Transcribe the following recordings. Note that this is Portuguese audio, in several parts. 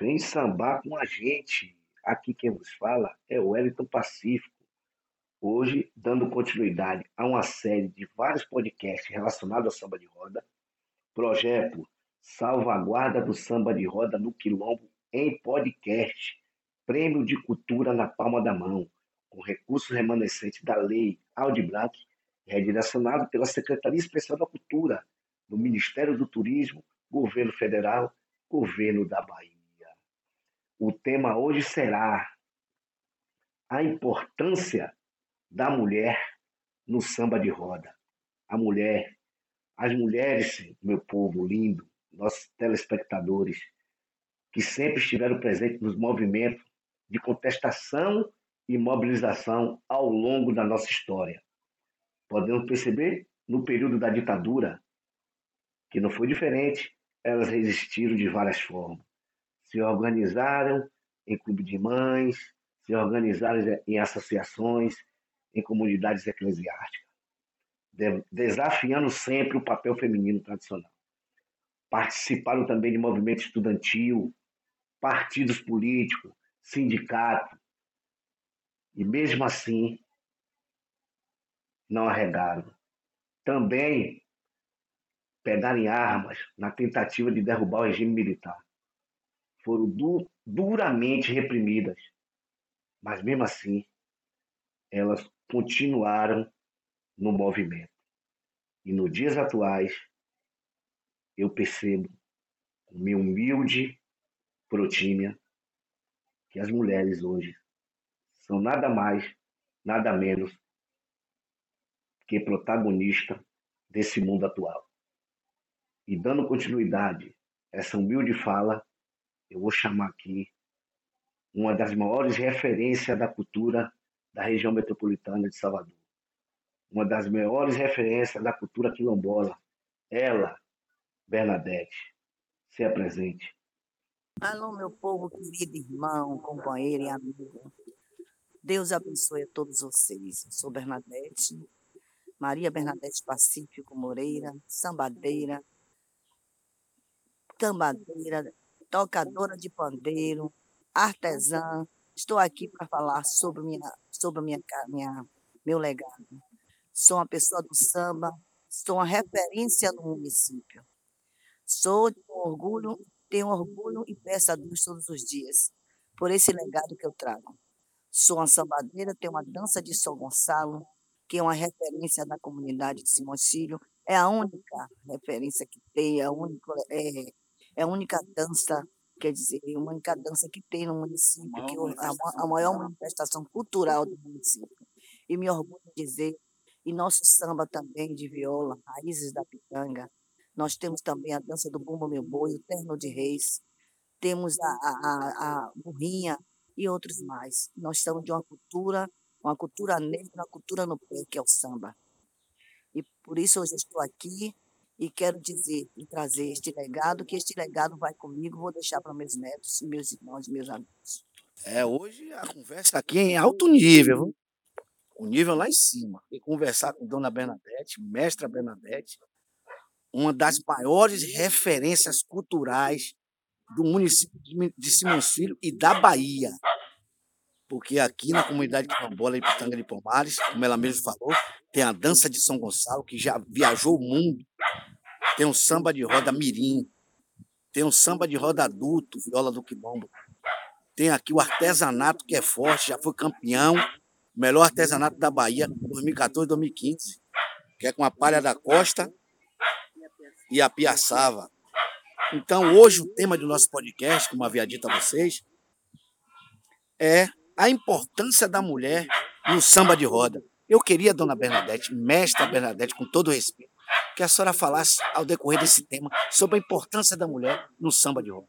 Vem sambar com a gente. Aqui quem vos fala é o Wellington Pacífico. Hoje, dando continuidade a uma série de vários podcasts relacionados ao samba de roda, projeto Salvaguarda do Samba de Roda no Quilombo em podcast, Prêmio de Cultura na palma da mão, com recursos remanescentes da Lei Audi Black, redirecionado pela Secretaria Especial da Cultura, do Ministério do Turismo, Governo Federal, Governo da Bahia. O tema hoje será a importância da mulher no samba de roda. A mulher, as mulheres, meu povo lindo, nossos telespectadores, que sempre estiveram presentes nos movimentos de contestação e mobilização ao longo da nossa história. Podemos perceber no período da ditadura, que não foi diferente, elas resistiram de várias formas se organizaram em clube de mães, se organizaram em associações, em comunidades eclesiásticas, de- desafiando sempre o papel feminino tradicional. Participaram também de movimento estudantil, partidos políticos, sindicatos, e mesmo assim não arregaram. Também pegaram em armas na tentativa de derrubar o regime militar foram du duramente reprimidas, mas mesmo assim elas continuaram no movimento. E nos dias atuais eu percebo, com minha humilde protímia, que as mulheres hoje são nada mais, nada menos que protagonista desse mundo atual. E dando continuidade a essa humilde fala, eu vou chamar aqui uma das maiores referências da cultura da região metropolitana de Salvador. Uma das maiores referências da cultura quilombola. Ela, Bernadette, se apresente. Alô, meu povo querido, irmão, companheiro e amigo. Deus abençoe a todos vocês. Eu sou Bernadette, Maria Bernadette Pacífico Moreira, sambadeira, cambadeira, tocadora de pandeiro, artesã. Estou aqui para falar sobre minha, sobre minha, minha, meu legado. Sou uma pessoa do samba, sou uma referência no município. Sou de um orgulho, tenho orgulho e peço a Deus todos os dias por esse legado que eu trago. Sou uma sambadeira, tenho uma dança de São Gonçalo, que é uma referência da comunidade de Simoncílio. É a única referência que tem, é a única, é, é a única dança, quer dizer, é a única dança que tem no município, que é a, ma- a maior manifestação cultural do município. E me orgulho de dizer, e nosso samba também de viola, Raízes da Pitanga, nós temos também a dança do Bumba Meu Boi, o Terno de Reis, temos a, a, a, a burrinha e outros mais. Nós estamos de uma cultura, uma cultura negra, uma cultura no pé, que é o samba. E por isso hoje eu estou aqui e quero dizer e trazer este legado, que este legado vai comigo, vou deixar para meus netos, meus irmãos, meus amigos. É, hoje a conversa aqui é em alto nível, o nível lá em cima. E conversar com Dona Bernadette, Mestra Bernadette, uma das maiores referências culturais do município de Simões Filho e da Bahia. Porque aqui na comunidade quilombola de Pitanga de Pomares, como ela mesma falou, tem a dança de São Gonçalo, que já viajou o mundo. Tem o samba de roda mirim. Tem o samba de roda adulto, viola do quilombo. Tem aqui o artesanato, que é forte, já foi campeão. Melhor artesanato da Bahia, 2014, 2015. Que é com a palha da costa e a piaçava. Então, hoje, o tema do nosso podcast, como havia dito a vocês, é a importância da mulher no samba de roda. Eu queria, dona Bernadette, mestra Bernadette, com todo respeito, que a senhora falasse ao decorrer desse tema sobre a importância da mulher no samba de roda.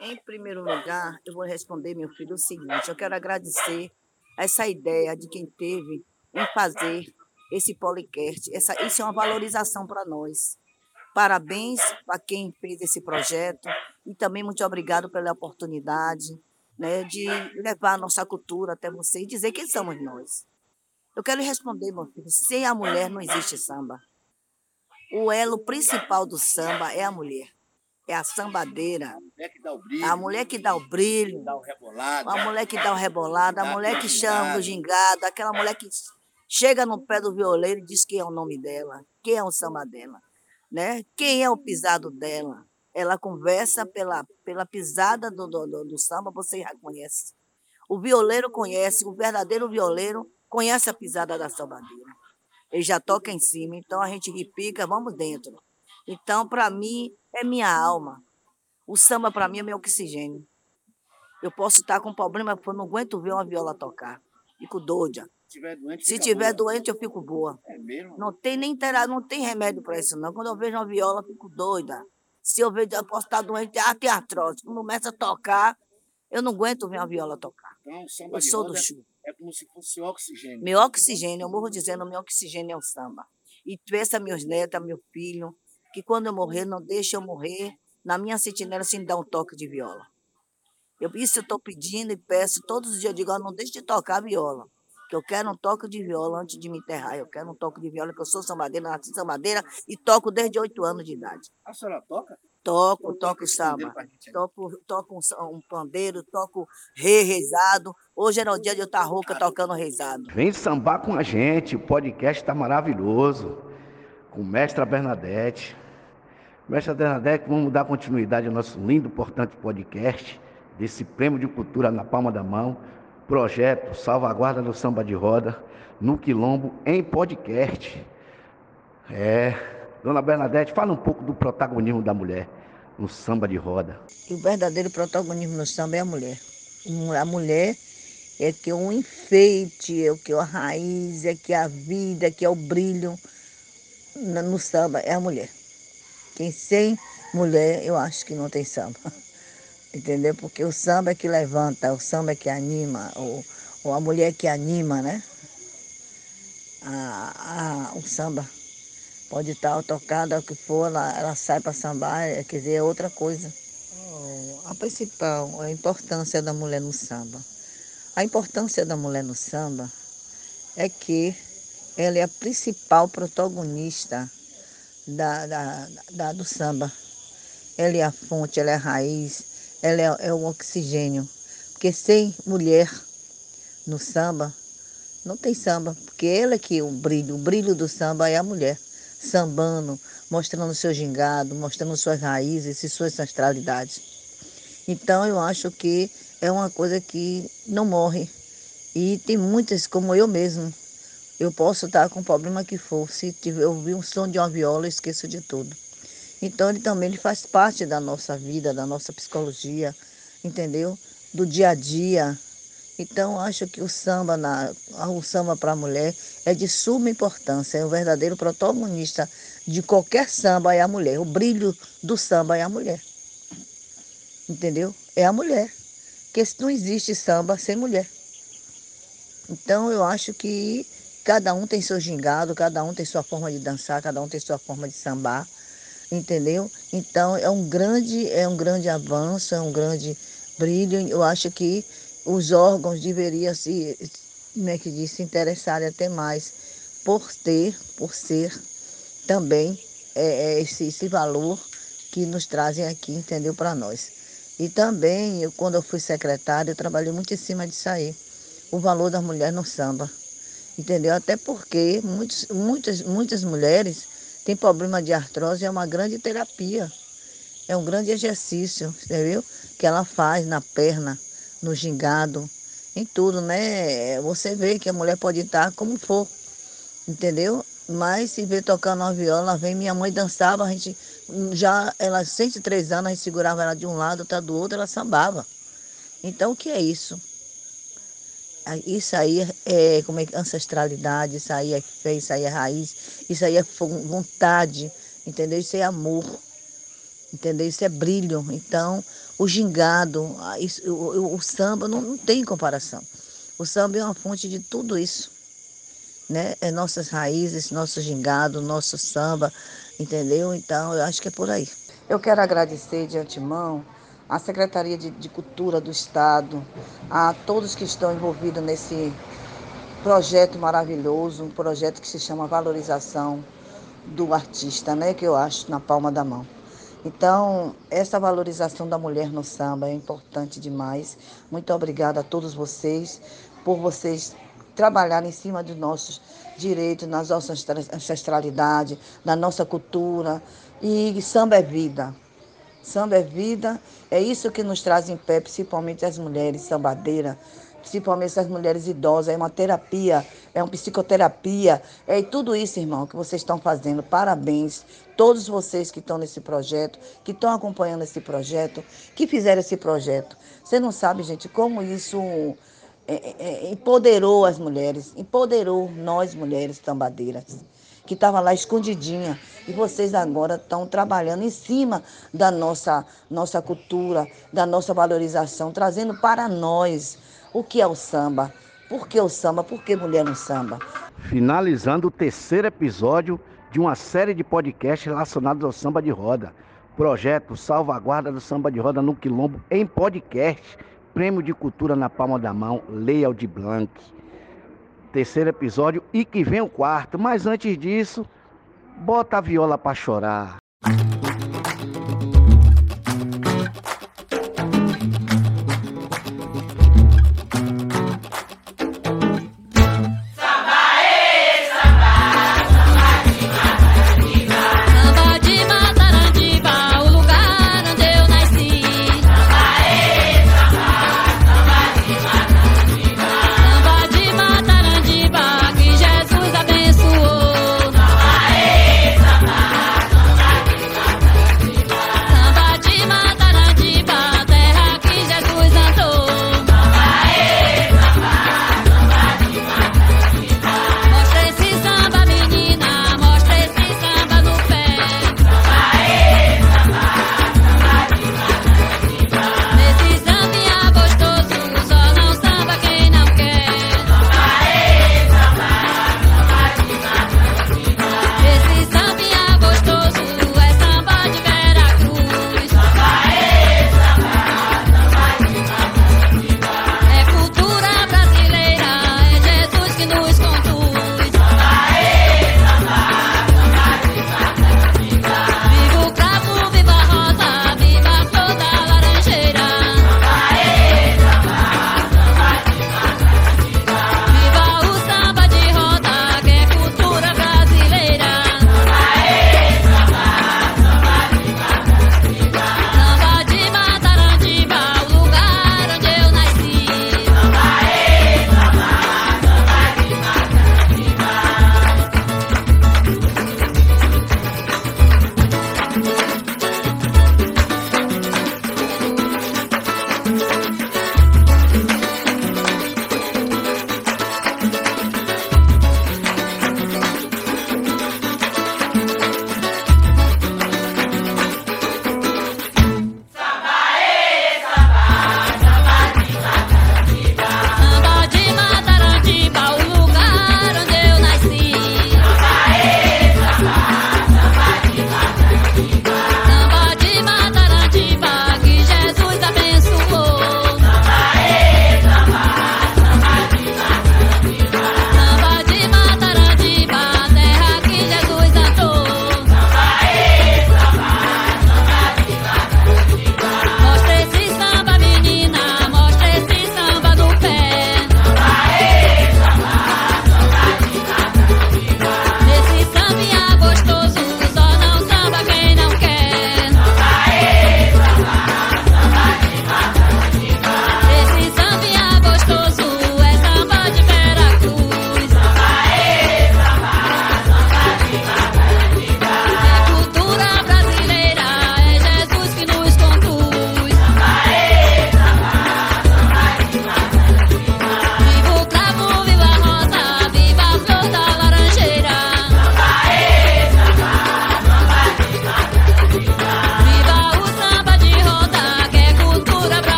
Em primeiro lugar, eu vou responder, meu filho, o seguinte: eu quero agradecer essa ideia de quem teve em fazer esse podcast. Essa, isso é uma valorização para nós. Parabéns para quem fez esse projeto e também muito obrigado pela oportunidade né, de levar a nossa cultura até você e dizer quem somos nós. Eu quero responder, meu filho, sem a mulher não existe samba. O elo principal do samba é a mulher. É a sambadeira. A mulher que dá o brilho. A mulher que dá o rebolado. A mulher que chama o gingado. Aquela mulher que chega no pé do violeiro e diz quem é o nome dela. Quem é o samba dela. Né? Quem é o pisado dela. Ela conversa pela, pela pisada do, do, do, do samba, você já conhece. O violeiro conhece, o verdadeiro violeiro conhece a pisada da sambadeira. Ele já toca em cima, então a gente repica, vamos dentro. Então, para mim, é minha alma. O samba, para mim, é meu oxigênio. Eu posso estar com problema, porque eu não aguento ver uma viola tocar. Fico doida. Se tiver doente, Se tiver boa. doente, eu fico boa. É mesmo? Não tem nem tera, não tem remédio para isso, não. Quando eu vejo uma viola, eu fico doida. Se eu vejo, eu posso estar doente, até artrose. Quando começa a tocar, eu não aguento ver uma viola tocar. Então, samba Eu sou do roda chu. É como se fosse oxigênio. Meu oxigênio, eu morro dizendo, meu oxigênio é o samba. E peça meus netos, meu filho, que quando eu morrer, não deixe eu morrer na minha sentinela sem dar um toque de viola. Eu, isso eu estou pedindo e peço todos os dias, eu digo, não deixe de tocar a viola. Que eu quero um toque de viola antes de me enterrar. Eu quero um toque de viola, que eu sou sambadeira, nasci sambadeira e toco desde oito anos de idade. A senhora toca? Toco, toco samba. Toco, toco um, um pandeiro, toco rei, rezado. Hoje era o dia de eu estar rouca tocando rezado. Vem sambar com a gente, o podcast está maravilhoso. Com Mestra Bernadette. Mestra Bernadette, vamos dar continuidade ao nosso lindo, importante podcast, desse prêmio de cultura na palma da mão, projeto Salvaguarda do Samba de Roda, no Quilombo, em podcast. É, Dona Bernadette, fala um pouco do protagonismo da mulher no samba de roda. O verdadeiro protagonismo no samba é a mulher. A mulher é que é um enfeite, é que é a raiz, é que é a vida, é que é o brilho no samba, é a mulher. Quem sem mulher, eu acho que não tem samba. Entendeu? Porque o samba é que levanta, o samba é que anima, ou, ou a mulher que anima, né? A, a, o samba. Pode estar tocada, o que for, ela, ela sai para sambar, é, quer dizer, é outra coisa. Oh, A principal, a importância da mulher no samba. A importância da mulher no samba é que ela é a principal protagonista da, da, da- do samba. Ela é a fonte, ela é a raiz, ela é, é o oxigênio. Porque sem mulher no samba, não tem samba, porque ela é que o brilho, o brilho do samba é a mulher, sambando, mostrando seu gingado, mostrando suas raízes e suas ancestralidades. Então eu acho que é uma coisa que não morre. E tem muitas, como eu mesmo. Eu posso estar com o problema que for. Se tiver, eu ouvir um som de uma viola, eu esqueço de tudo. Então ele também ele faz parte da nossa vida, da nossa psicologia, entendeu? Do dia a dia. Então acho que o samba, na, o samba para a mulher é de suma importância. É o verdadeiro protagonista de qualquer samba é a mulher. O brilho do samba é a mulher. Entendeu? É a mulher. Porque não existe samba sem mulher. Então eu acho que cada um tem seu gingado, cada um tem sua forma de dançar, cada um tem sua forma de sambar, entendeu? Então é um grande, é um grande avanço, é um grande brilho. Eu acho que os órgãos deveriam se, como é que diz, se interessarem até mais por ter, por ser também é, é, esse, esse valor que nos trazem aqui, entendeu, para nós. E também, eu, quando eu fui secretária, eu trabalhei muito em cima disso aí. O valor da mulher no samba. Entendeu? Até porque muitos, muitas, muitas mulheres têm problema de artrose, é uma grande terapia. É um grande exercício, entendeu? Que ela faz na perna, no gingado, em tudo, né? Você vê que a mulher pode estar como for, entendeu? Mas se vê tocando uma viola, vem, minha mãe dançava, a gente já, ela 103 anos, a gente segurava ela de um lado, outra do outro, ela sambava. Então o que é isso? isso aí é como é ancestralidade, isso aí é fé, isso aí é raiz, isso aí é vontade, entendeu? Isso é amor, entendeu? Isso é brilho. Então, o gingado, o, o, samba não, não tem comparação. O samba é uma fonte de tudo isso. Né? É nossas raízes, nosso gingado, nosso samba, entendeu? Então, eu acho que é por aí. Eu quero agradecer de antemão à Secretaria de, de Cultura do Estado, a todos que estão envolvidos nesse projeto maravilhoso, um projeto que se chama Valorização do Artista, né? Que eu acho na palma da mão. Então, essa valorização da mulher no samba é importante demais. Muito obrigada a todos vocês por vocês trabalharem em cima dos nossos direitos, nas nossas ancestralidade, na nossa cultura. E samba é vida. Samba é vida, é isso que nos traz em pé, principalmente as mulheres sambadeiras, principalmente as mulheres idosas. É uma terapia, é uma psicoterapia, é tudo isso, irmão, que vocês estão fazendo. Parabéns, todos vocês que estão nesse projeto, que estão acompanhando esse projeto, que fizeram esse projeto. Você não sabe, gente, como isso é, é, é empoderou as mulheres, empoderou nós mulheres tambadeiras que estava lá escondidinha. E vocês agora estão trabalhando em cima da nossa, nossa cultura, da nossa valorização, trazendo para nós o que é o samba. Por que o samba? Por que mulher no samba? Finalizando o terceiro episódio de uma série de podcasts relacionados ao samba de roda. Projeto Salvaguarda do Samba de Roda no Quilombo em podcast. Prêmio de Cultura na palma da mão, Lei Aldir Blanc terceiro episódio e que vem o quarto. Mas antes disso, bota a viola para chorar.